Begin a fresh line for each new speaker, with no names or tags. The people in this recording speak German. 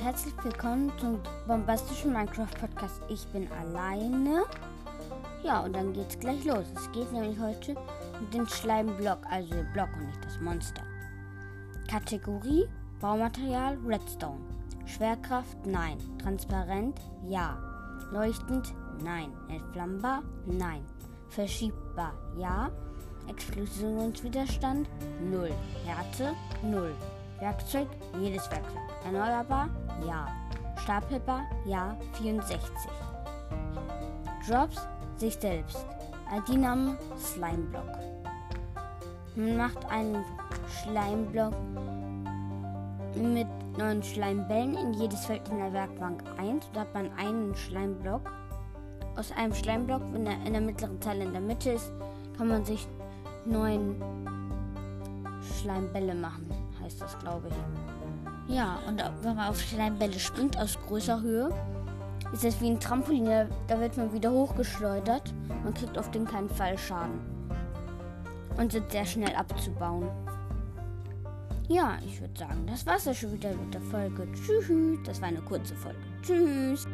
herzlich willkommen zum bombastischen Minecraft-Podcast. Ich bin alleine. Ja, und dann geht's gleich los. Es geht nämlich heute um den Schleimblock, also den Block und nicht das Monster. Kategorie Baumaterial Redstone. Schwerkraft Nein. Transparent Ja. Leuchtend Nein. Entflammbar Nein. Verschiebbar Ja. Explosionswiderstand 0. Härte 0. Werkzeug, jedes Werkzeug. Erneuerbar, ja. Stapelbar, ja, 64. Drops, sich selbst. ID-Name, Slimeblock. Man macht einen Schleimblock mit neun Schleimbällen in jedes Feld in der Werkbank 1. Da hat man einen Schleimblock. Aus einem Schleimblock, wenn er in der mittleren Teil in der Mitte ist, kann man sich neun Schleimbälle machen heißt das, glaube ich. Ja, und wenn man auf Schleimbälle springt aus großer Höhe, ist es wie ein Trampolin. Da wird man wieder hochgeschleudert. Man kriegt auf den keinen Fall Schaden. Und sind sehr schnell abzubauen. Ja, ich würde sagen, das war's ja schon wieder mit der Folge. Tschüss. Das war eine kurze Folge. Tschüss.